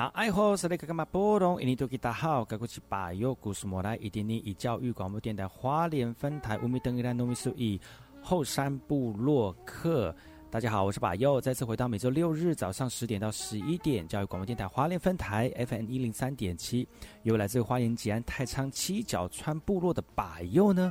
那爱好是那个干嘛波动？印尼多吉大好，该过去把右故事莫来，一点点以教育广播电台花莲分台五米登一兰农民数以后山部落客。大家好，我是把右，再次回到每周六日早上十点到十一点，教育广播电台华联分台 FM 一零三点七，由来自花莲吉安太仓七角川部落的把右呢。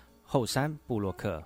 后山布洛克。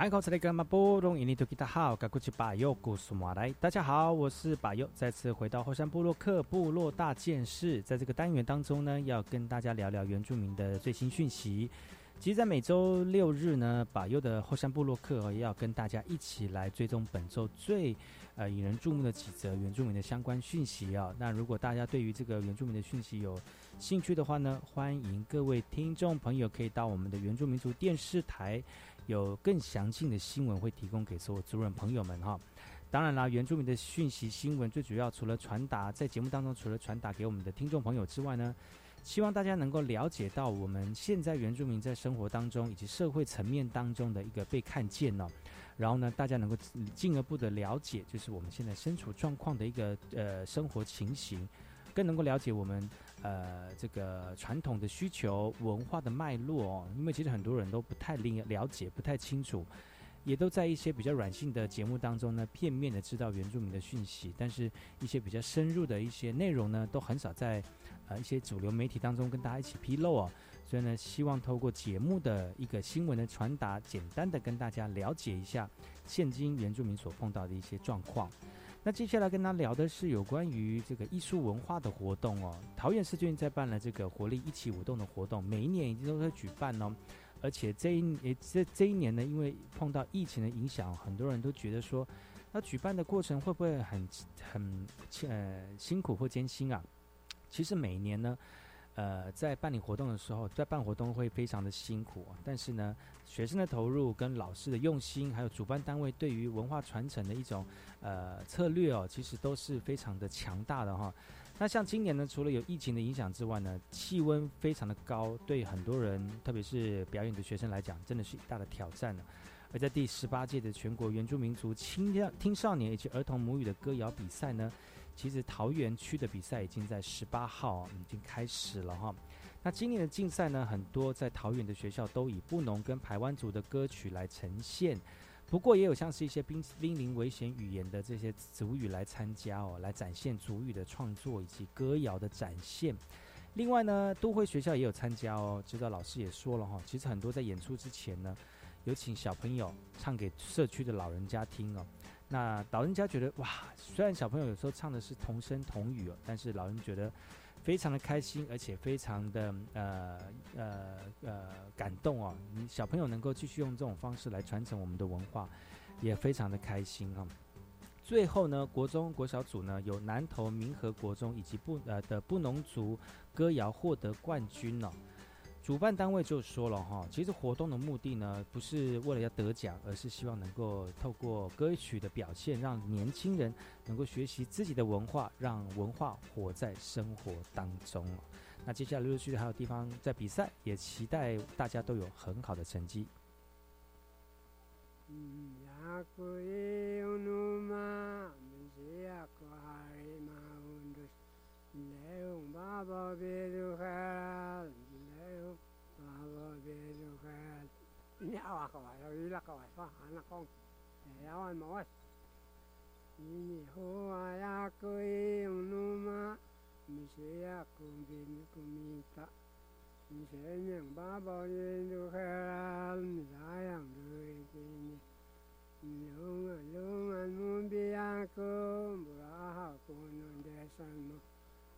大家好，我是巴佑，再次回到后山部落克部落大件事。在这个单元当中呢，要跟大家聊聊原住民的最新讯息。其实，在每周六日呢，巴佑的后山部落克要跟大家一起来追踪本周最呃引人注目的几则原住民的相关讯息啊。那如果大家对于这个原住民的讯息有兴趣的话呢，欢迎各位听众朋友可以到我们的原住民族电视台。有更详尽的新闻会提供给所有族人朋友们哈。当然啦，原住民的讯息新闻最主要除了传达在节目当中，除了传达给我们的听众朋友之外呢，希望大家能够了解到我们现在原住民在生活当中以及社会层面当中的一个被看见呢。然后呢，大家能够进一步的了解，就是我们现在身处状况的一个呃生活情形，更能够了解我们。呃，这个传统的需求、文化的脉络哦，因为其实很多人都不太了解、不太清楚，也都在一些比较软性的节目当中呢，片面的知道原住民的讯息，但是一些比较深入的一些内容呢，都很少在呃一些主流媒体当中跟大家一起披露哦。所以呢，希望透过节目的一个新闻的传达，简单的跟大家了解一下现今原住民所碰到的一些状况。那接下来跟他聊的是有关于这个艺术文化的活动哦。桃园市最近在办了这个活力一起舞动的活动，每一年已经都在举办哦。而且这一也这这一年呢，因为碰到疫情的影响，很多人都觉得说，那举办的过程会不会很很呃辛苦或艰辛啊？其实每年呢。呃，在办理活动的时候，在办活动会非常的辛苦，但是呢，学生的投入跟老师的用心，还有主办单位对于文化传承的一种呃策略哦，其实都是非常的强大的哈。那像今年呢，除了有疫情的影响之外呢，气温非常的高，对很多人，特别是表演的学生来讲，真的是一大的挑战呢。而在第十八届的全国原住民族青青少年以及儿童母语的歌谣比赛呢。其实桃园区的比赛已经在十八号已经开始了哈。那今年的竞赛呢，很多在桃园的学校都以布农跟排湾族的歌曲来呈现，不过也有像是一些濒濒临危险语言的这些族语来参加哦，来展现族语的创作以及歌谣的展现。另外呢，都会学校也有参加哦，知道老师也说了哈，其实很多在演出之前呢，有请小朋友唱给社区的老人家听哦。那老人家觉得哇，虽然小朋友有时候唱的是童声童语哦，但是老人觉得非常的开心，而且非常的呃呃呃感动哦。你小朋友能够继续用这种方式来传承我们的文化，也非常的开心啊。最后呢，国中国小组呢有南投民和国中以及不呃的布农族歌谣获得冠军哦。主办单位就说了哈，其实活动的目的呢，不是为了要得奖，而是希望能够透过歌曲的表现，让年轻人能够学习自己的文化，让文化活在生活当中那接下来陆续续还有地方在比赛，也期待大家都有很好的成绩。Pero que ni abajo, yo la cabeza, ana con, le daban más. Y mi hijo allá que un ma, mi sea con bien comita. Mi se nhận ba bao nhiêu được hơn, mi đã làm người tình. Lương lương anh muốn biết cô, bữa học cô nên để sang.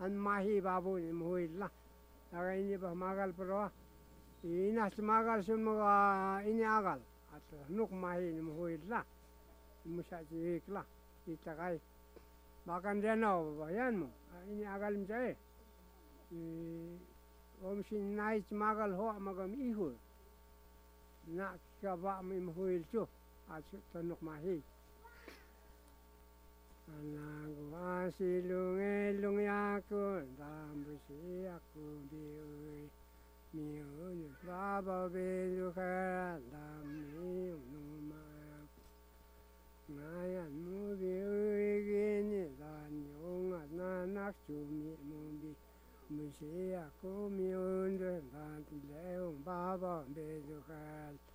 ಅನ್ಮಾಹಿ ಬಾಬು ನಿಮ್ಮ ಹೂ ಇಲ್ಲ ಯಾವಾಗ ಇನ್ನಿ ಮಾಗಲ್ ಪರ್ವ ಇನ್ನಷ್ಟು ಮಾಗಲ್ ಶಿವಮೊಗ್ಗ ಇನ್ನೇ ಆಗಲ್ಲ ಅಷ್ಟು ಹಣ್ಣು ಮಾಹಿ ನಿಮ್ಮ ಹೂ ಇಲ್ಲ ನಿಮ್ಮ ಸಾಚಿ ಇಕ್ಲ ಈ ತಗಾಯಿ ಬಾಕಂದೇನೋ ಏನು ಇನ್ನೇ ಆಗಲ್ ಮಿಚಾಯಿ ಓಮ್ ಶಿನ್ ನಾಯಿಚ್ ಮಾಗಲ್ ಹೋ ಮಗಮ್ ಇ ಹೂ ನಾ ಕಬ ಇಮ್ ಹೂ ಇಲ್ಚು ಅಷ್ಟು ಹಣ್ಣು Mahi Anagwasi lunge lungyaku dambusi aku biui miun baba beluka dami numayak ngayan mu biui gini dan yunga nanak cumi mumbi musi aku miun dan leung baba beluka dami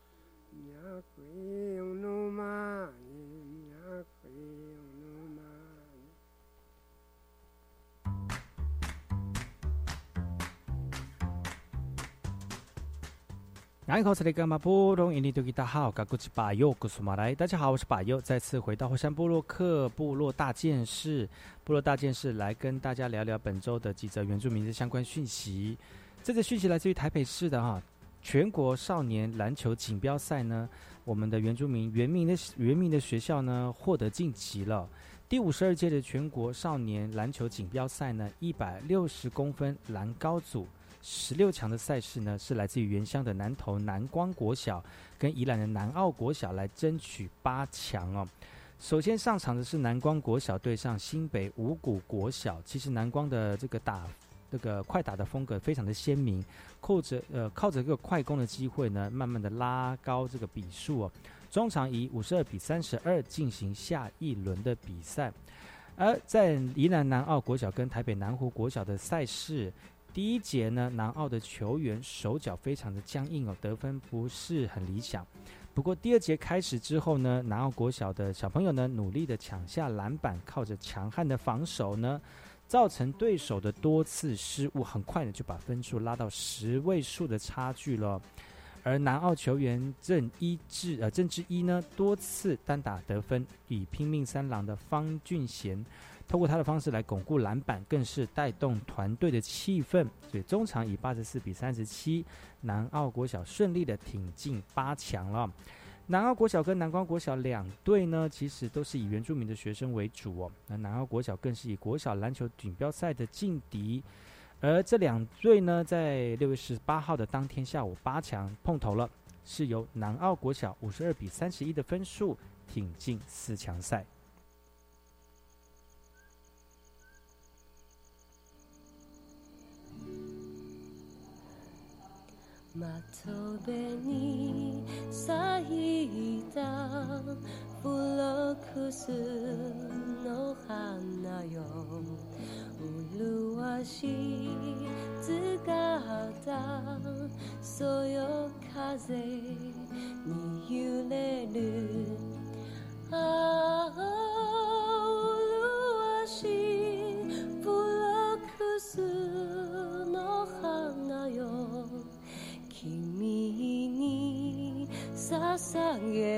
大家好，我是巴尤，再次回到火山部落克部落大件事，部落大件事来跟大家聊聊本周的几则原住民的相关讯息。这则讯息来自于台北市的哈，全国少年篮球锦标赛呢，我们的原住民原名的原名的学校呢获得晋级了。第五十二届的全国少年篮球锦标赛呢，一百六十公分篮高组。十六强的赛事呢，是来自于原乡的南投南光国小跟宜兰的南澳国小来争取八强哦。首先上场的是南光国小对上新北五谷国小。其实南光的这个打这个快打的风格非常的鲜明，靠着呃靠着这个快攻的机会呢，慢慢的拉高这个比数哦。中场以五十二比三十二进行下一轮的比赛。而在宜兰南澳国小跟台北南湖国小的赛事。第一节呢，南澳的球员手脚非常的僵硬哦，得分不是很理想。不过第二节开始之后呢，南澳国小的小朋友呢，努力的抢下篮板，靠着强悍的防守呢，造成对手的多次失误，很快呢就把分数拉到十位数的差距了。而南澳球员郑一志呃郑智一呢，多次单打得分，以拼命三郎的方俊贤。通过他的方式来巩固篮板，更是带动团队的气氛。所以中场以八十四比三十七，南澳国小顺利的挺进八强了。南澳国小跟南光国小两队呢，其实都是以原住民的学生为主哦。那南澳国小更是以国小篮球锦标赛的劲敌，而这两队呢，在六月十八号的当天下午八强碰头了，是由南澳国小五十二比三十一的分数挺进四强赛。窓辺に咲いたブロックス。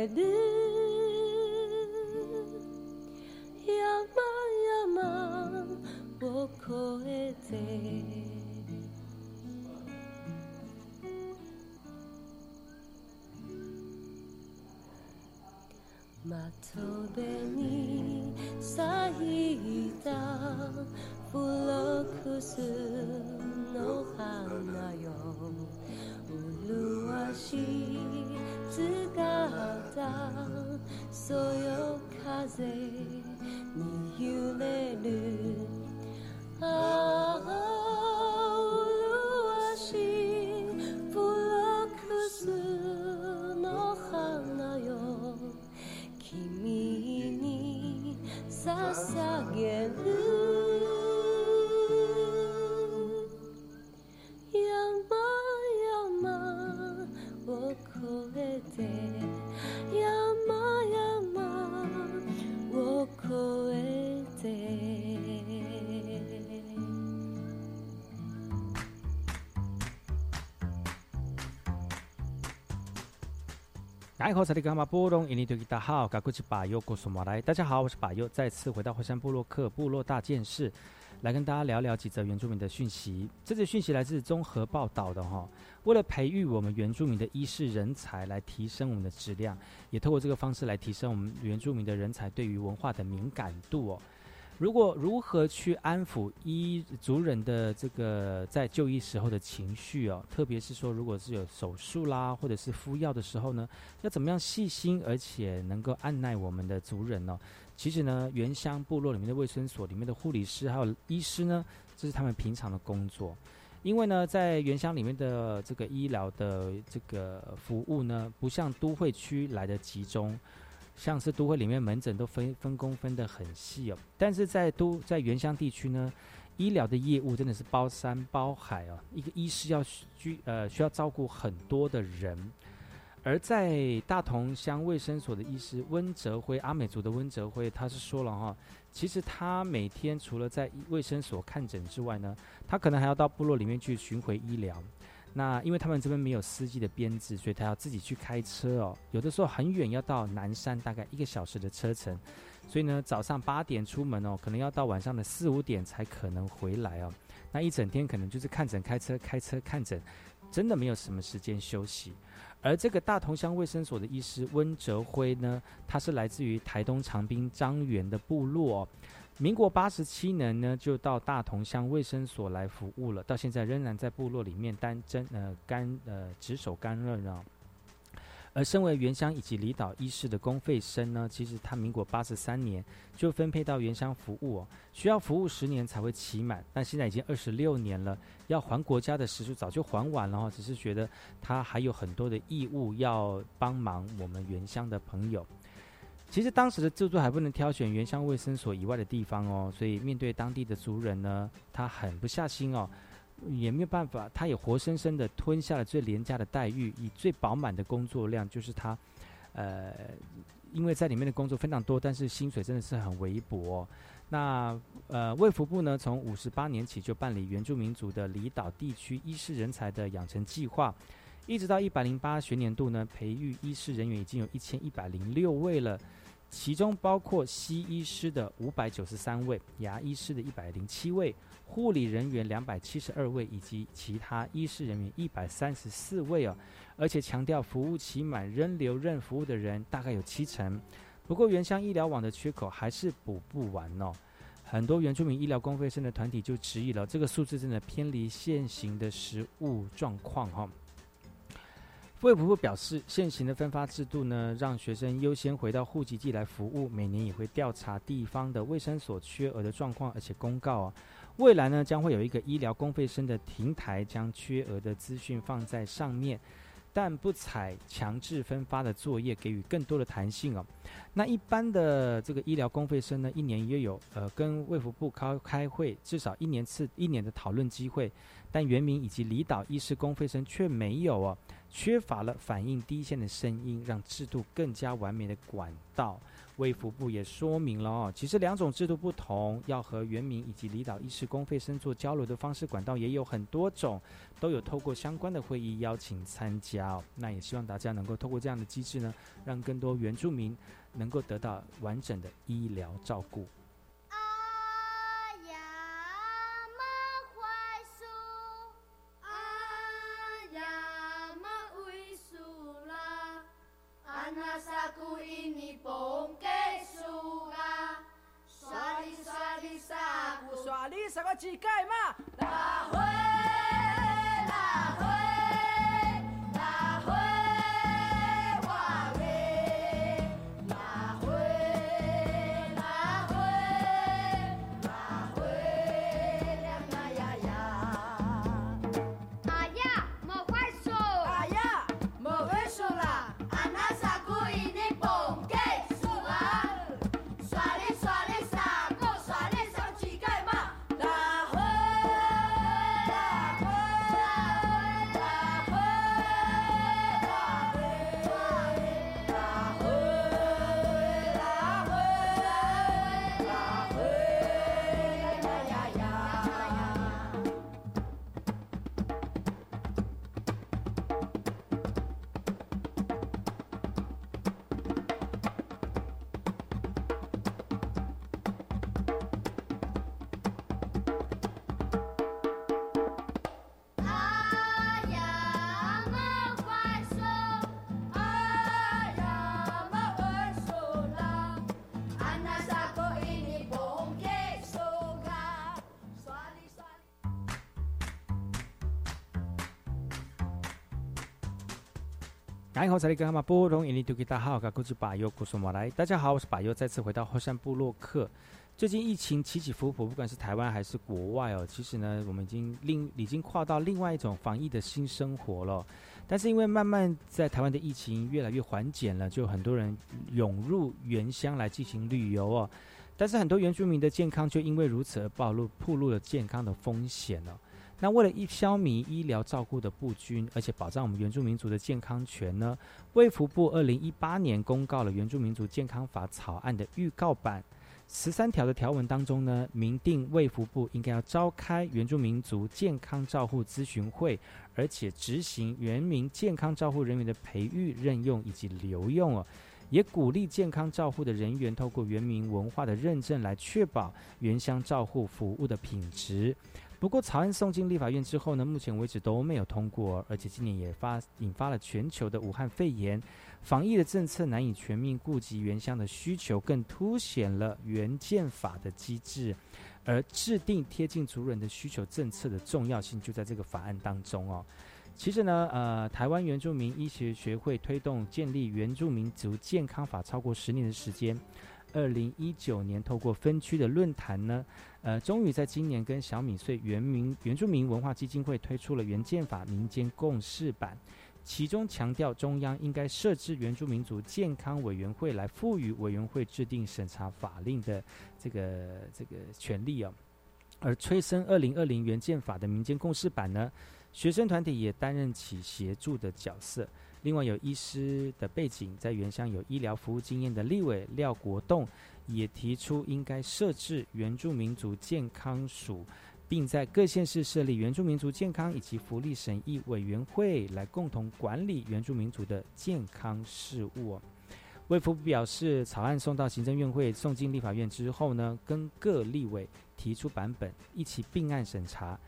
de 大家好，我是巴尤，再次回到火山部落克部落大件事，来跟大家聊聊几则原住民的讯息。这则讯息来自综合报道的哈，为了培育我们原住民的医师人才，来提升我们的质量，也透过这个方式来提升我们原住民的人才对于文化的敏感度哦。如果如何去安抚医族人的这个在就医时候的情绪哦，特别是说如果是有手术啦，或者是敷药的时候呢，要怎么样细心而且能够按耐我们的族人呢？其实呢，原乡部落里面的卫生所里面的护理师还有医师呢，这是他们平常的工作。因为呢，在原乡里面的这个医疗的这个服务呢，不像都会区来的集中。像是都会里面门诊都分分工分得很细哦。但是在都在原乡地区呢，医疗的业务真的是包山包海哦，一个医师要需呃需要照顾很多的人。而在大同乡卫生所的医师温哲辉，阿美族的温哲辉，他是说了哈，其实他每天除了在卫生所看诊之外呢，他可能还要到部落里面去巡回医疗。那因为他们这边没有司机的编制，所以他要自己去开车哦。有的时候很远，要到南山，大概一个小时的车程。所以呢，早上八点出门哦，可能要到晚上的四五点才可能回来哦。那一整天可能就是看诊、开车、开车看诊，真的没有什么时间休息。而这个大同乡卫生所的医师温哲辉呢，他是来自于台东长滨张园的部落。民国八十七年呢，就到大同乡卫生所来服务了，到现在仍然在部落里面担真呃干呃值守干任啊。而身为原乡以及离岛医师的公费生呢，其实他民国八十三年就分配到原乡服务哦，需要服务十年才会期满，但现在已经二十六年了，要还国家的时数早就还完了哦，只是觉得他还有很多的义务要帮忙我们原乡的朋友。其实当时的制度还不能挑选原乡卫生所以外的地方哦，所以面对当地的族人呢，他狠不下心哦。也没有办法，他也活生生的吞下了最廉价的待遇，以最饱满的工作量，就是他，呃，因为在里面的工作非常多，但是薪水真的是很微薄。那呃，卫福部呢，从五十八年起就办理原住民族的离岛地区医师人才的养成计划，一直到一百零八学年度呢，培育医师人员已经有一千一百零六位了。其中包括西医师的五百九十三位，牙医师的一百零七位，护理人员两百七十二位，以及其他医师人员一百三十四位哦。而且强调服务期满仍留任服务的人大概有七成。不过原乡医疗网的缺口还是补不完哦。很多原住民医疗公费生的团体就质疑了，这个数字真的偏离现行的实务状况哈。卫福部表示，现行的分发制度呢，让学生优先回到户籍地来服务。每年也会调查地方的卫生所缺额的状况，而且公告啊，未来呢将会有一个医疗公费生的平台，将缺额的资讯放在上面，但不采强制分发的作业，给予更多的弹性哦。那一般的这个医疗公费生呢，一年约有呃跟卫福部开开会，至少一年次一年的讨论机会，但原民以及离岛医师公费生却没有哦。缺乏了反映第一线的声音，让制度更加完美的管道。卫福部也说明了哦，其实两种制度不同，要和原民以及离岛医师公费生做交流的方式管道也有很多种，都有透过相关的会议邀请参加。那也希望大家能够透过这样的机制呢，让更多原住民能够得到完整的医疗照顾。大家好，大家好，我是巴尤，再次回到后山部落客。最近疫情起起伏伏，不管是台湾还是国外哦，其实呢，我们已经另已经跨到另外一种防疫的新生活了。但是因为慢慢在台湾的疫情越来越缓解了，就很多人涌入原乡来进行旅游哦。但是很多原住民的健康就因为如此而暴露暴露了健康的风险了。那为了一消弭医疗照顾的不均，而且保障我们原住民族的健康权呢，卫福部二零一八年公告了《原住民族健康法》草案的预告版，十三条的条文当中呢，明定卫福部应该要召开原住民族健康照护咨询会，而且执行原民健康照护人员的培育、任用以及留用哦，也鼓励健康照护的人员透过原民文化的认证来确保原乡照护服务的品质。不过，草案送进立法院之后呢，目前为止都没有通过，而且今年也发引发了全球的武汉肺炎，防疫的政策难以全面顾及原乡的需求，更凸显了原建法的机制，而制定贴近族人的需求政策的重要性就在这个法案当中哦。其实呢，呃，台湾原住民医学学会推动建立原住民族健康法超过十年的时间，二零一九年透过分区的论坛呢。呃，终于在今年跟小米穗原民原住民文化基金会推出了原建法民间共识版，其中强调中央应该设置原住民族健康委员会来赋予委员会制定审查法令的这个这个权利哦。而催生二零二零原建法的民间共识版呢，学生团体也担任起协助的角色。另外有医师的背景，在原乡有医疗服务经验的立委廖国栋。也提出应该设置原住民族健康署，并在各县市设立原住民族健康以及福利审议委员会，来共同管理原住民族的健康事务。卫福表示，草案送到行政院会，送进立法院之后呢，跟各立委提出版本，一起并案审查。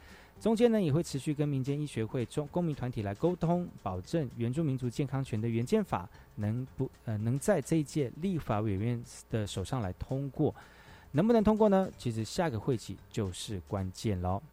中间呢，也会持续跟民间医学会、中公民团体来沟通，保证原住民族健康权的原件法能不呃能在这一届立法委员的手上来通过，能不能通过呢？其实下个会期就是关键喽。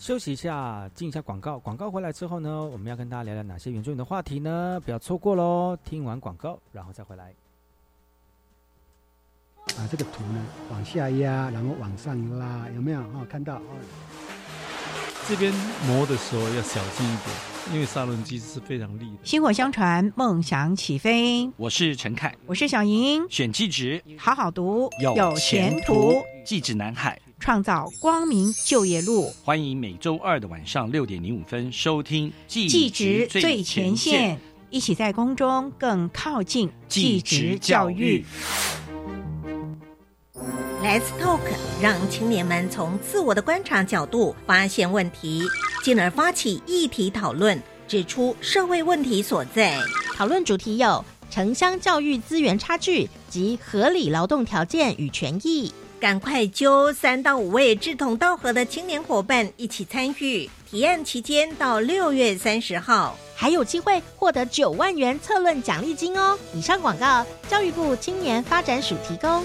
休息一下，进一下广告。广告回来之后呢，我们要跟大家聊聊哪些原住民的话题呢？不要错过喽！听完广告，然后再回来。把，这个图呢，往下压，然后往上拉，有没有？哦，看到哦。这边磨的时候要小心一点，因为砂轮机是非常利的。薪火相传，梦想起飞。我是陈凯，我是小莹。选记职，好好读，有前途。记职南海。创造光明就业路，欢迎每周二的晚上六点零五分收听《技职最前线》，一起在宫中更靠近技职教育。Let's talk，让青年们从自我的观察角度发现问题，进而发起议题讨论，指出社会问题所在。讨论主题有城乡教育资源差距及合理劳动条件与权益。赶快揪三到五位志同道合的青年伙伴一起参与提案，期间到六月三十号，还有机会获得九万元策论奖励金哦！以上广告，教育部青年发展署提供。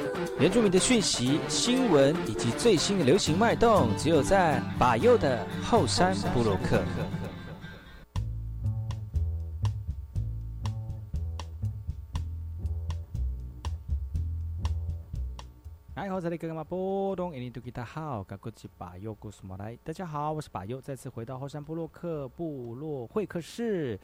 原住民的讯息、新闻以及最新的流行脉动，只有在把右的后山部落克。哎，好，这里跟嘛波东，印尼多吉他好，噶过去把右故事莫来。大家好，我是把右，再次回到后山部落克部落会客室。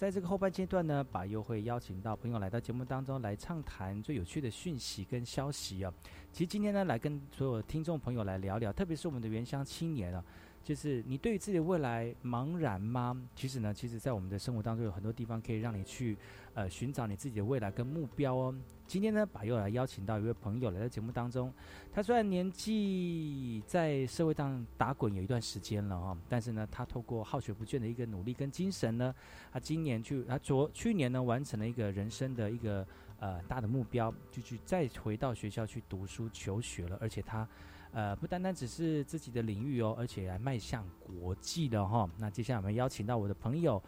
在这个后半阶段呢，把又会邀请到朋友来到节目当中来畅谈最有趣的讯息跟消息啊。其实今天呢，来跟所有听众朋友来聊聊，特别是我们的原乡青年啊，就是你对于自己的未来茫然吗？其实呢，其实在我们的生活当中有很多地方可以让你去呃寻找你自己的未来跟目标哦。今天呢，把又来邀请到一位朋友来到节目当中，他虽然年纪在社会上打滚有一段时间了哈，但是呢，他透过好学不倦的一个努力跟精神呢，他今年去，他昨去年呢完成了一个人生的一个呃大的目标，就去再回到学校去读书求学了，而且他呃不单单只是自己的领域哦，而且还迈向国际的哈。那接下来我们邀请到我的朋友。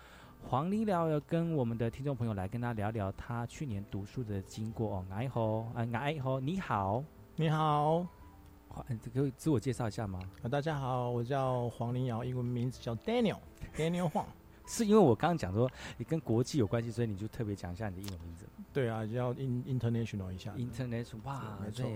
黄丽聊要跟我们的听众朋友来跟他聊聊他去年读书的经过哦。哎吼，啊哎吼，你好，你好，可以自我介绍一下吗？啊，大家好，我叫黄林瑶，英文名字叫 Daniel，Daniel Huang。是因为我刚刚讲说你跟国际有关系，所以你就特别讲一下你的英文名字。对啊，要 in international 一下。international，哇，没错。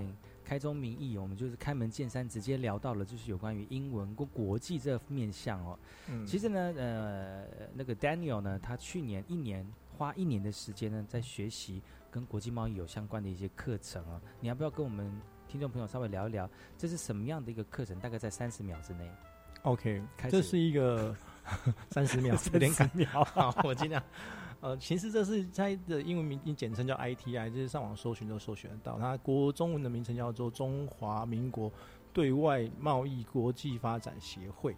开宗明义，我们就是开门见山，直接聊到了就是有关于英文跟国际这面向哦。嗯，其实呢，呃，那个 Daniel 呢，他去年一年花一年的时间呢，在学习跟国际贸易有相关的一些课程啊。你要不要跟我们听众朋友稍微聊一聊，这是什么样的一个课程？大概在三十秒之内。OK，这是一个 三十秒，有点赶 秒。好，我尽量。呃，其实这是它的英文名，简称叫 ITI，就是上网搜寻都搜寻得到。它国中文的名称叫做中华民国对外贸易国际发展协会。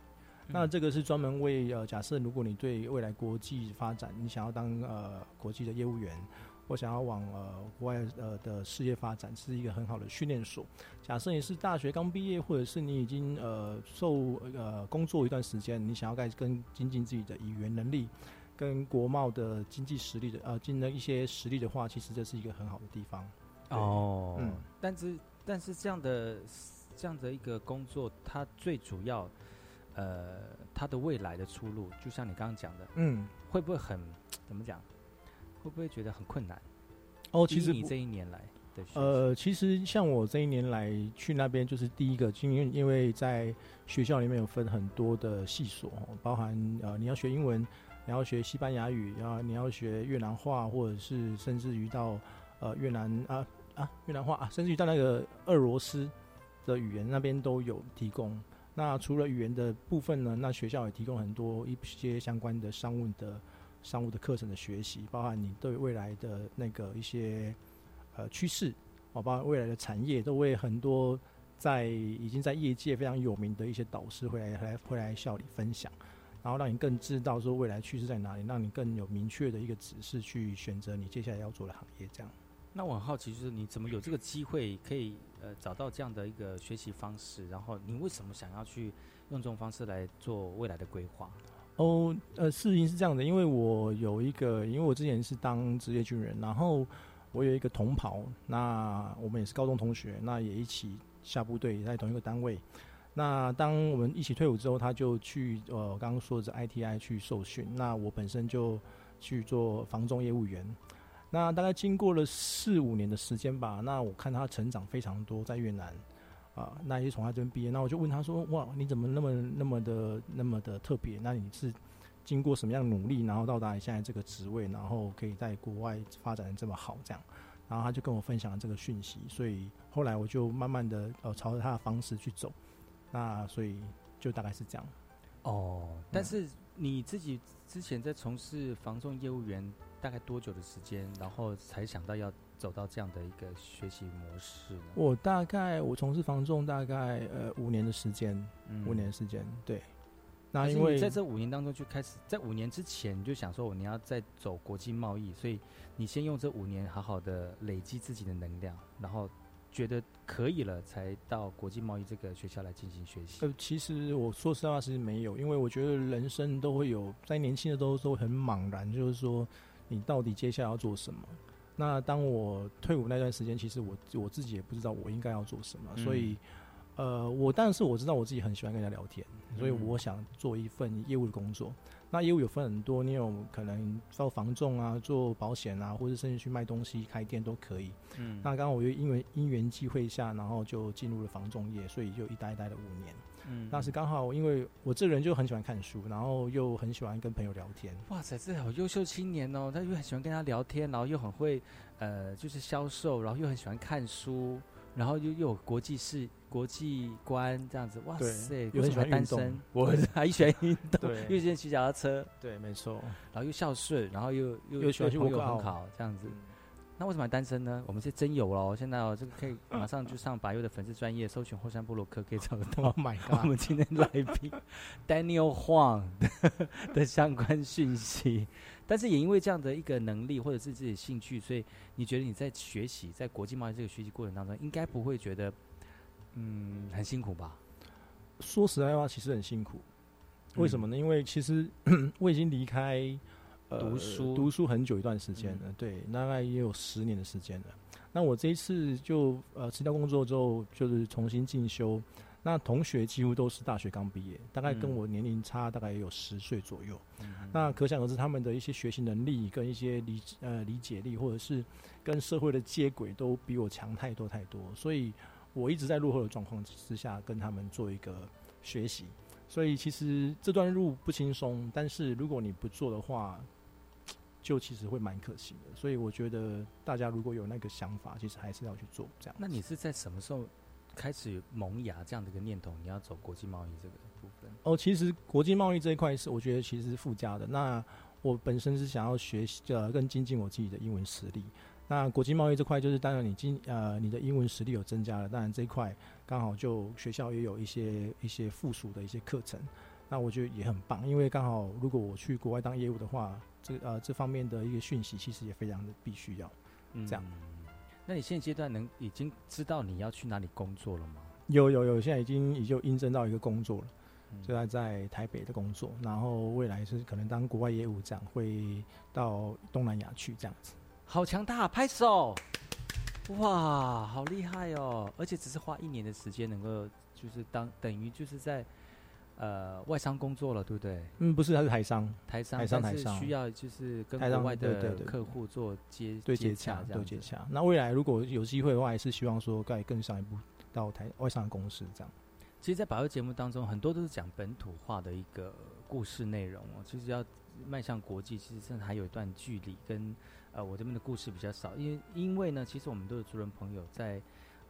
嗯、那这个是专门为呃，假设如果你对未来国际发展，你想要当呃国际的业务员，或想要往呃国外呃的事业发展，是一个很好的训练所。假设你是大学刚毕业，或者是你已经呃受呃工作一段时间，你想要再跟精进自己的语言能力。跟国贸的经济实力的呃，进了一些实力的话，其实这是一个很好的地方。哦，嗯，但是但是这样的这样的一个工作，它最主要呃，它的未来的出路，就像你刚刚讲的，嗯，会不会很怎么讲？会不会觉得很困难？哦，其实你这一年来的呃，其实像我这一年来去那边，就是第一个，因为因为在学校里面有分很多的系所，包含呃，你要学英文。你要学西班牙语，然后你要学越南话，或者是甚至于到呃越南啊啊越南话啊，甚至于到那个俄罗斯的语言那边都有提供。那除了语言的部分呢，那学校也提供很多一些相关的商务的商务的课程的学习，包含你对未来的那个一些呃趋势，哦，包括未来的产业，都会很多在已经在业界非常有名的一些导师会来来会来校里分享。然后让你更知道说未来趋势在哪里，让你更有明确的一个指示去选择你接下来要做的行业。这样，那我很好奇，就是你怎么有这个机会可以呃找到这样的一个学习方式？然后你为什么想要去用这种方式来做未来的规划？哦，呃，事情是这样的，因为我有一个，因为我之前是当职业军人，然后我有一个同袍，那我们也是高中同学，那也一起下部队，在同一个单位。那当我们一起退伍之后，他就去呃，刚刚说的是 ITI 去受训，那我本身就去做房中业务员。那大概经过了四五年的时间吧，那我看他成长非常多，在越南。啊，那也从他这边毕业，那我就问他说：“哇，你怎么那么那么的那么的特别？那你是经过什么样的努力，然后到达你现在这个职位，然后可以在国外发展的这么好？这样，然后他就跟我分享了这个讯息，所以后来我就慢慢的呃朝着他的方式去走，那所以就大概是这样。哦，但是你自己之前在从事防重业务员大概多久的时间，然后才想到要？走到这样的一个学习模式，我大概我从事防重大概呃五年的时间，五年的时间，对。那因为在这五年当中就开始，在五年之前你就想说你要再走国际贸易，所以你先用这五年好好的累积自己的能量，然后觉得可以了，才到国际贸易这个学校来进行学习。呃，其实我说实话是没有，因为我觉得人生都会有在年轻的都都很茫然，就是说你到底接下来要做什么。那当我退伍那段时间，其实我我自己也不知道我应该要做什么，所以，呃，我但是我知道我自己很喜欢跟人家聊天，所以我想做一份业务的工作。那业务有分很多，你有可能做房仲啊，做保险啊，或者甚至去卖东西、开店都可以。嗯，那刚刚我又因为因缘际会下，然后就进入了房仲业，所以就一待待了五年。嗯，那是刚好，因为我这人就很喜欢看书，然后又很喜欢跟朋友聊天。哇塞，这好优秀青年哦！他又很喜欢跟他聊天，然后又很会呃，就是销售，然后又很喜欢看书，然后又又有国际视、国际观这样子。哇塞，又很喜欢单身，我 还喜欢运动，又喜欢骑脚踏车。对，没错。然后又孝顺，然后又又又喜欢去很好这样子。那为什么还单身呢？我们是真有喽！现在哦，这个可以马上就上百优的粉丝专业，搜寻后山部落客，可以找得到。Oh my god！我们今天来宾 Daniel Huang 的相关讯息。但是也因为这样的一个能力，或者是自己的兴趣，所以你觉得你在学习，在国际贸易这个学习过程当中，应该不会觉得嗯很辛苦吧？说实在话，其实很辛苦。为什么呢？因为其实 我已经离开。读书读书很久一段时间了，对，大概也有十年的时间了。那我这一次就呃辞掉工作之后，就是重新进修。那同学几乎都是大学刚毕业，大概跟我年龄差大概也有十岁左右。那可想而知，他们的一些学习能力跟一些理呃理解力，或者是跟社会的接轨，都比我强太多太多。所以我一直在落后的状况之下，跟他们做一个学习。所以其实这段路不轻松，但是如果你不做的话，就其实会蛮可惜的，所以我觉得大家如果有那个想法，其实还是要去做这样。那你是在什么时候开始萌芽这样的一个念头？你要走国际贸易这个部分？哦，其实国际贸易这一块是我觉得其实是附加的。那我本身是想要学习呃更精进我自己的英文实力。那国际贸易这块就是当然你今呃你的英文实力有增加了，当然这一块刚好就学校也有一些一些附属的一些课程。那我觉得也很棒，因为刚好如果我去国外当业务的话。这呃，这方面的一个讯息其实也非常的必须要这样。那你现阶段能已经知道你要去哪里工作了吗？有有有，现在已经已经应征到一个工作了，就在在台北的工作，然后未来是可能当国外业务这样，会到东南亚去这样子。好强大，拍手！哇，好厉害哦！而且只是花一年的时间，能够就是当等于就是在。呃，外商工作了，对不对？嗯，不是，他是台商，台商，台商，台商，需要就是跟国外的客户做接对接洽，对接洽。那未来如果有机会的话，还是希望说再更上一步到台外商的公司这样。其实，在保佑节目当中，很多都是讲本土化的一个故事内容哦。其实要迈向国际，其实真的还有一段距离。跟呃，我这边的故事比较少，因为因为呢，其实我们都是族人朋友在。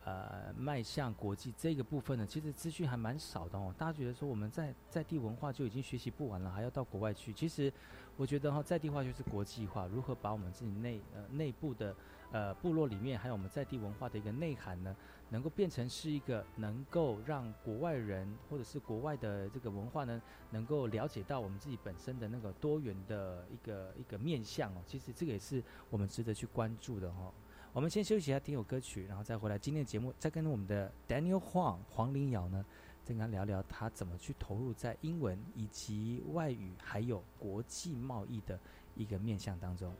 呃，迈向国际这个部分呢，其实资讯还蛮少的哦。大家觉得说我们在在地文化就已经学习不完了，还要到国外去？其实我觉得哈，在地化就是国际化。如何把我们自己内呃内部的呃部落里面，还有我们在地文化的一个内涵呢，能够变成是一个能够让国外人或者是国外的这个文化呢，能够了解到我们自己本身的那个多元的一个一个面向哦。其实这个也是我们值得去关注的哈。我们先休息一下，听首歌曲，然后再回来。今天的节目再跟我们的 Daniel Huang 黄林瑶呢，再跟他聊聊他怎么去投入在英文以及外语还有国际贸易的一个面向当中。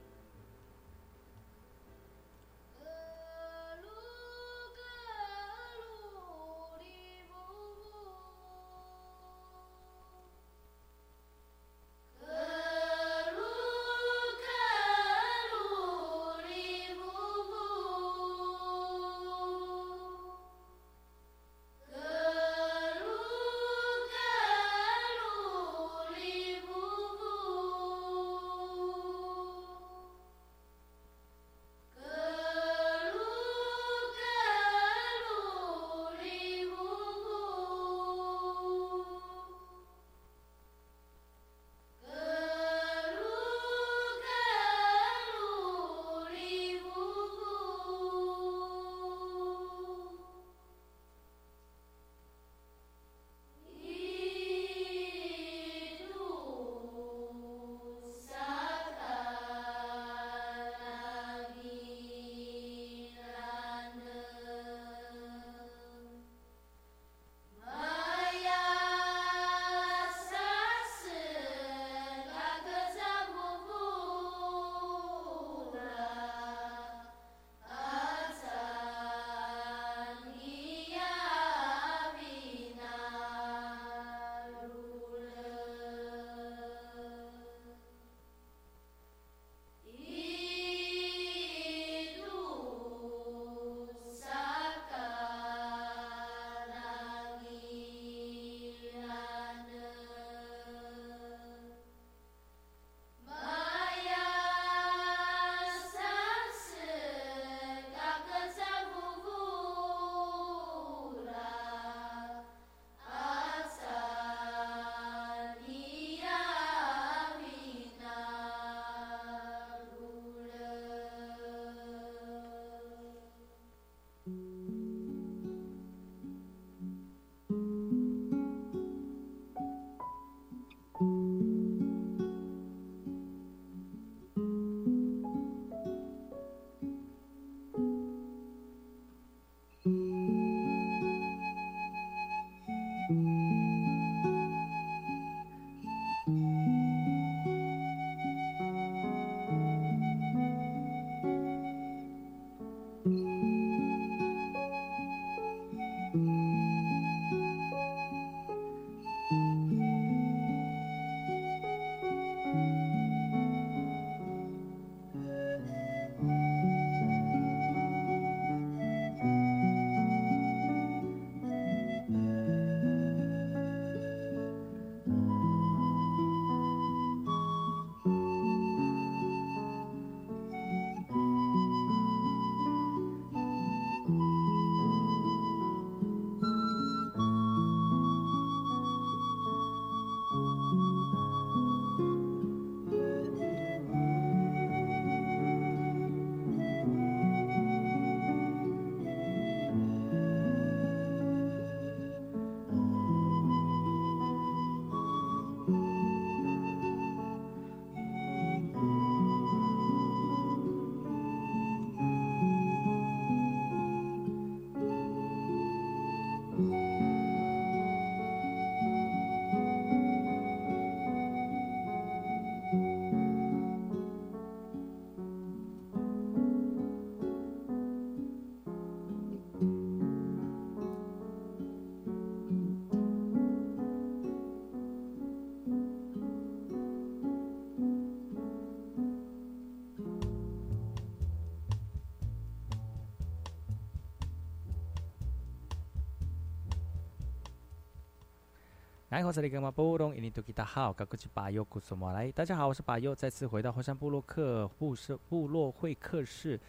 来，我这里跟马布隆，印尼多吉达好，高国际巴尤古苏马来。大家好，我是巴尤，再次回到火山部落客部社部落会客室。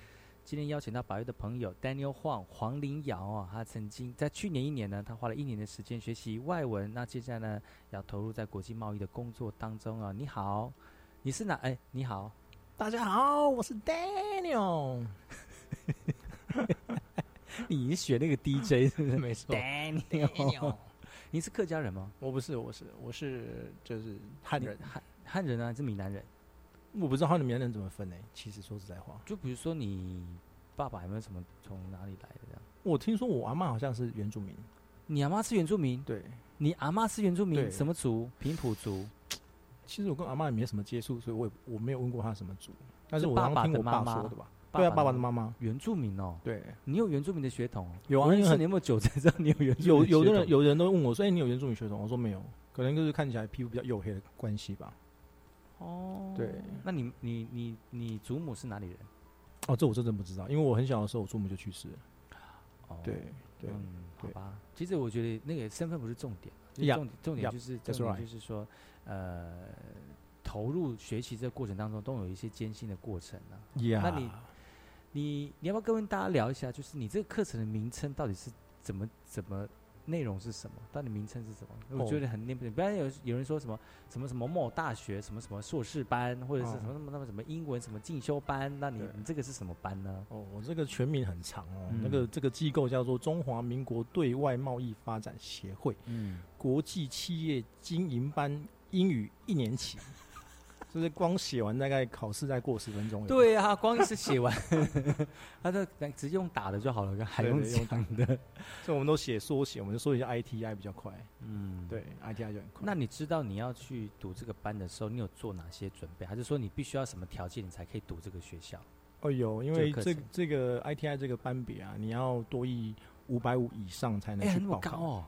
今天邀请到巴尤的朋友 Daniel Huang 黄林瑶啊，他曾经在去年一年呢，他花了一年的时间学习外文，那接下来呢，要投入在国际贸易的工作当中啊。你好，你是哪？哎，你好，大家好，我是 Daniel。你学那个 DJ 是不是？没错，Daniel。你是客家人吗？我不是，我是我是就是汉人，汉汉人啊，还是闽南人？我不知道汉人闽南人怎么分呢？其实说实在话，就比如说你爸爸有没有什么从哪里来的这样？我听说我阿妈好像是原住民，你阿妈是原住民？对，你阿妈是原住民，对什么族？平埔族。其实我跟阿妈也没什么接触，所以我也我没有问过她什么族，但是我爸爸刚听我爸说的吧。对啊，爸爸的妈妈妈。原住民哦。对，你有原住民的血统哦？有啊我认因为你有没有久才知道你有原住民有有的人有人都问我说：“哎、你有原住民血统？”我说没有，可能就是看起来皮肤比较黝黑的关系吧。哦。对，那你你你你祖母是哪里人？哦，这我真的不知道，因为我很小的时候，我祖母就去世了。哦，对对嗯，好吧。其实我觉得那个身份不是重点，重点重点就是点就是说，呃，投入学习这个过程当中，都有一些艰辛的过程啊。Yeah 那你你你要不要跟大家聊一下，就是你这个课程的名称到底是怎么怎么内容是什么？到底名称是什么？我觉哦得很念不懂。不然有有人说什么什么什么某大学什么什么硕士班，或者是哦什么什么什么什么英文什么进修班，那你你这个是什么班呢？哦，我这个全名很长哦，嗯那个这个机构叫做中华民国对外贸易发展协会嗯，国际企业经营班英语一年级，就是光写完大概考试再过十分钟。对啊，光是写完，他就直接用打的就好了，还用对对用讲的。所以我们都写缩写，我们就说一下 ITI 比较快。嗯，对，ITI 就很快。那你知道你要去读这个班的时候，你有做哪些准备？还是说你必须要什么条件你才可以读这个学校？哦，有，因为这这个 ITI 这个班别啊，你要多一五百五以上才能哎，去报考。高哦。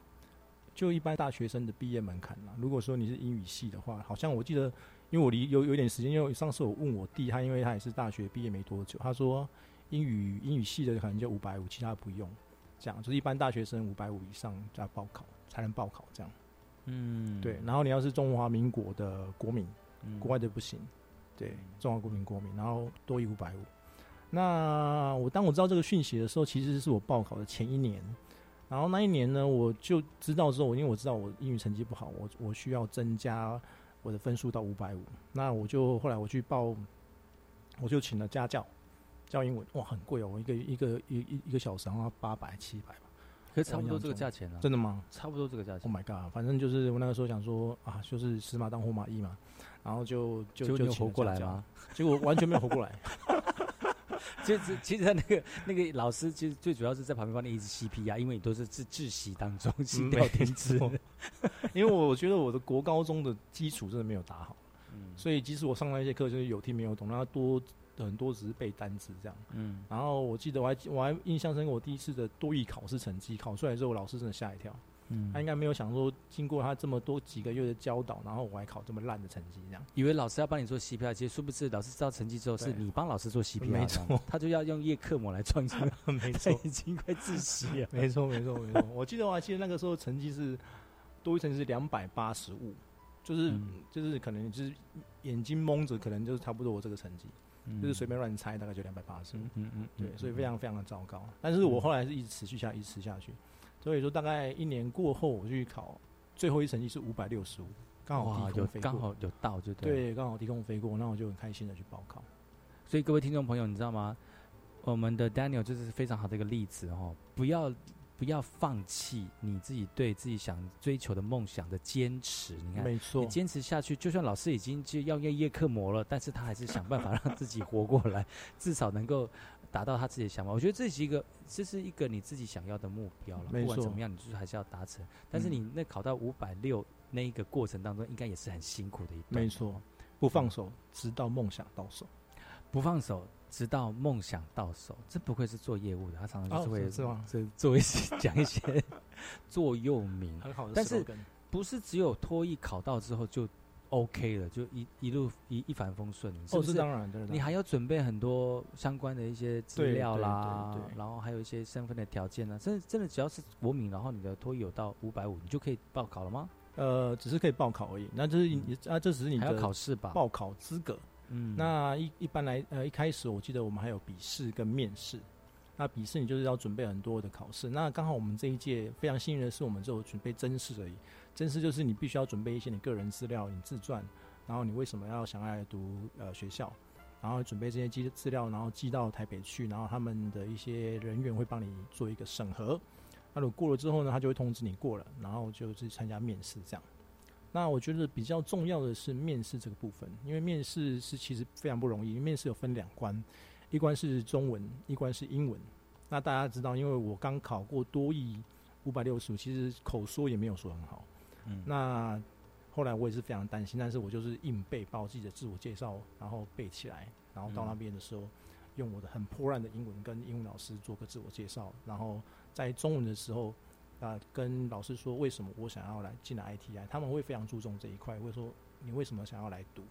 就一般大学生的毕业门槛啦。如果说你是英语系的话，好像我记得，因为我离有有点时间，因为上次我问我弟，他因为他也是大学毕业没多久，他说英语英语系的可能就五百五，其他不用。这样就是一般大学生五百五以上再报考才能报考这样。嗯，对，然后你要是中华民国的国民，嗯国外的不行。对，中华国民国民，然后多一五百五。那我当我知道这个讯息的时候，其实是我报考的前一年。然后那一年呢，我就知道之后，因为我知道我英语成绩不好，我我需要增加我的分数到五百五。那我就后来我去报，我就请了家教教英文，哇，很贵哦，我一个一个一一一个小时好像八百七百吧。可是差不多这个价钱啊，真的吗？差不多这个价钱。Oh my god！反正就是我那个时候想说啊，就是死马当活马医嘛，然后就就就活过来嘛？结果完全没有活过来。其实其实那个那个老师其实最主要是在旁边帮你一直 CPR，因为你都是自窒息当中心跳停止。因为我觉得我的国高中的基础真的没有打好，嗯所以即使我上那些课就是有听没有懂，那多很多只是背单词这样。嗯，然后我记得我还我还印象深刻，我第一次的多语考试成绩考出来之后，我老师真的吓一跳。嗯他应该没有想说，经过他这么多几个月的教导，然后我还考这么烂的成绩，这样。以为老师要帮你做 CPR，其实殊不知老师知道成绩之后是你帮老师做 CPR，没错他就要用叶克膜来创新，没错已经快窒息了。没错，没错，没错。我记得我还记得那个时候成绩是多一成绩是两百八十五，就是、嗯就是可能就是眼睛蒙着，可能就是差不多我这个成绩，嗯就是随便乱猜，大概就两百八十五。嗯嗯，对，所以非常非常的糟糕。但是我后来是一直持续下，一直持续下去。所以说大概一年过后，我去考，最后一成绩是五百六十五，刚好哇，低空飞过，有刚好有到就对。对，刚好低空飞过，那我就很开心的去报考。所以各位听众朋友，你知道吗？我们的 Daniel 就是非常好的一个例子哦，不要不要放弃你自己对自己想追求的梦想的坚持。你看，没错你坚持下去，就算老师已经就要夜夜课魔了，但是他还是想办法让自己活过来，至少能够达到他自己的想法。我觉得这是一个，这是一个你自己想要的目标了。不管怎么样，你就是还是要达成。但是你那考到五百六那一个过程当中，应该也是很辛苦的一段。没错，不放手，直到梦想到手。不放手，直到梦想到手。这不愧是做业务的，他常常就是哦会、是是吗这 做一些讲一些 座右铭，很好的但是不是只有托艺考到之后就 OK 了，就一一路一一帆风顺？是不是哦是当然对当然你还要准备很多相关的一些资对料对啦然后还有一些身份的条件呢。真的真的只要是国民，然后你的托艺有到五百五，你就可以报考了吗？呃，只是可以报考而已。那这是你、啊，这只是你的还要考试吧报考资格。嗯那一一般来呃，一开始我记得我们还有笔试跟面试。那笔试你就是要准备很多的考试。那刚好我们这一届非常幸运的是，我们只有准备真试而已。真试就是你必须要准备一些你个人资料、你自传，然后你为什么要想要来读呃学校，然后准备这些资资料，然后寄到台北去，然后他们的一些人员会帮你做一个审核。那如果过了之后呢，他就会通知你过了，然后就去参加面试这样。那我觉得比较重要的是面试这个部分，因为面试是其实非常不容易，因为面试有分两关，一关是中文，一关是英文。那大家知道，因为我刚考过多译五百六十五，其实口说也没有说很好。嗯，那后来我也是非常担心，但是我就是硬背，把我自己的自我介绍然后背起来，然后到那边的时候，用我的很破烂的英文跟英文老师做个自我介绍，然后在中文的时候。啊，跟老师说为什么我想要来进来 ITI，他们会非常注重这一块。会说你为什么想要来读？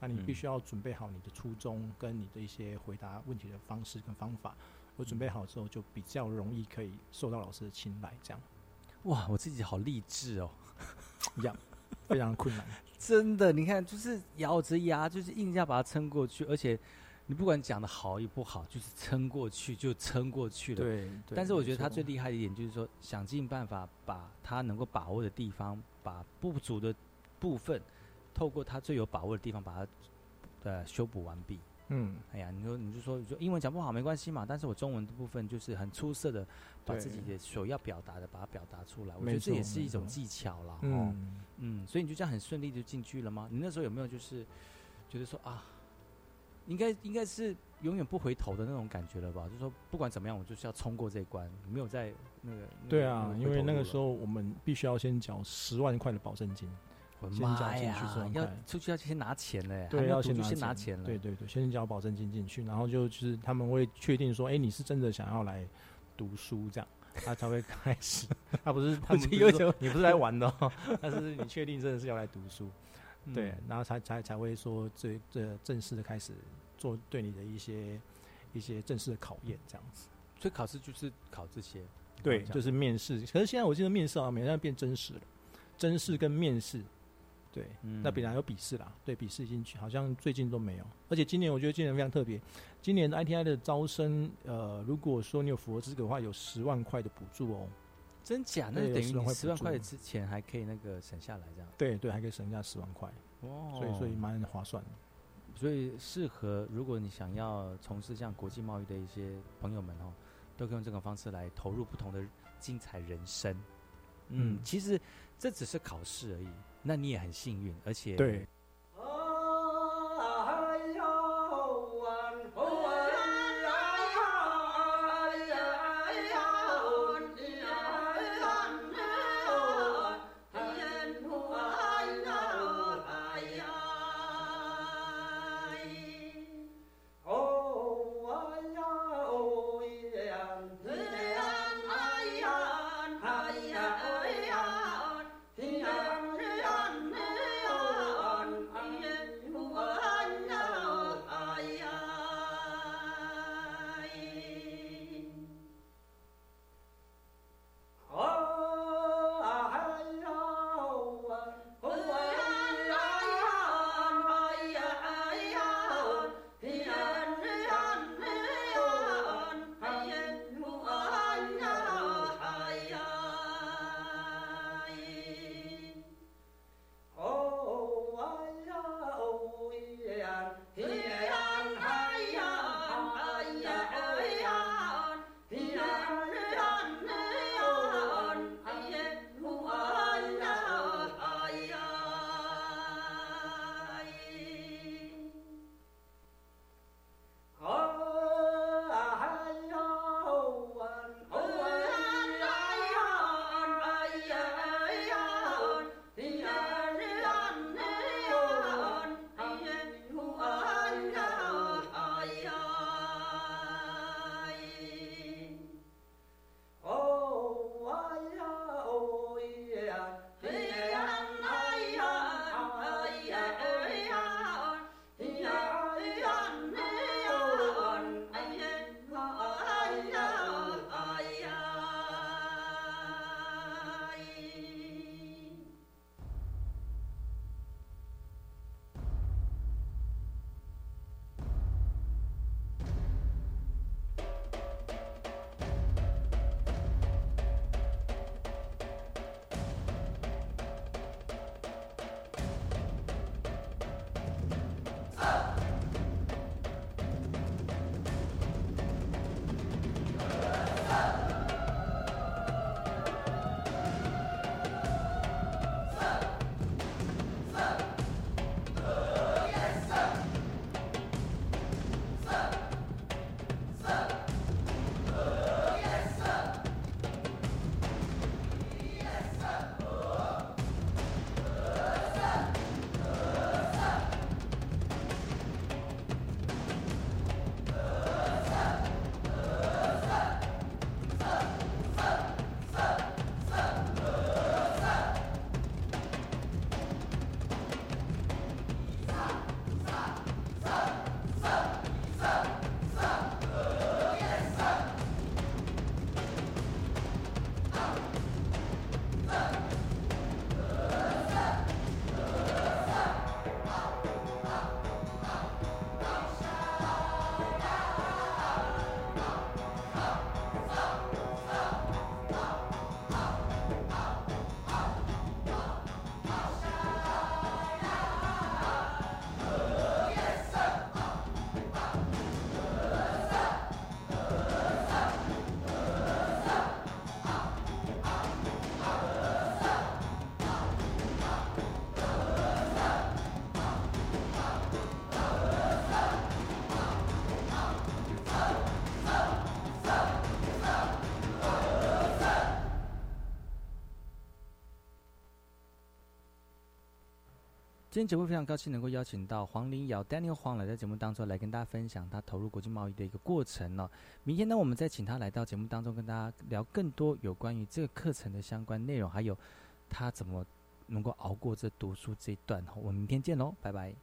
那你必须要准备好你的初衷跟你的一些回答问题的方式跟方法。我准备好之后，就比较容易可以受到老师的青睐。这样，哇，我自己好励志哦，一样 非常困难，真的。你看，就是咬着牙，就是硬要把它撑过去，而且。你不管讲的好与不好，就是撑过去就撑过去了。对。但是我觉得他最厉害的一点就是说，想尽办法把他能够把握的地方，把不足的部分，透过他最有把握的地方，把它呃修补完毕。嗯。哎呀，你说你就说你说英文讲不好没关系嘛，但是我中文的部分就是很出色的，把自己的所要表达的把它表达出来。我觉得这也是一种技巧了。嗯。嗯，所以你就这样很顺利就进去了吗？你那时候有没有就是觉得说啊？应该应该是永远不回头的那种感觉了吧？就是说，不管怎么样，我就是要冲过这一关，没有在那个。对啊，因为那个时候我们必须要先缴十万块的保证金，先交进去，要出去要先拿钱嘞，对，要先拿钱了。对对对，先交保证金进去，然后就就是他们会确定说，哎，你是真的想要来读书这样，他才会开始。他不是他们有什你不是来玩的，但是你确定真的是要来读书。对，然后才才才会说这这正式的开始做对你的一些一些正式的考验这样子，所以考试就是考这些，对，就是面试。可是现在我记得面试好像现在变真实了，真试跟面试，对，那本来有笔试啦，对，笔试已经去，好像最近都没有。而且今年我觉得今年非常特别，今年的 ITI 的招生，呃，如果说你有符合资格的话，有十万块的补助哦。真假？那等于十万块之前还可以那个省下来这样？对对，还可以省下十万块，哦，所以所以蛮划算的。所以适合如果你想要从事这样国际贸易的一些朋友们哦，都可以用这种方式来投入不同的精彩人生。嗯，其实这只是考试而已，那你也很幸运，而且对。今天节目非常高兴能够邀请到黄林瑶 Daniel 黄来在节目当中来跟大家分享他投入国际贸易的一个过程呢。明天呢，我们再请他来到节目当中跟大家聊更多有关于这个课程的相关内容，还有他怎么能够熬过这读书这一段。我们明天见喽，拜拜。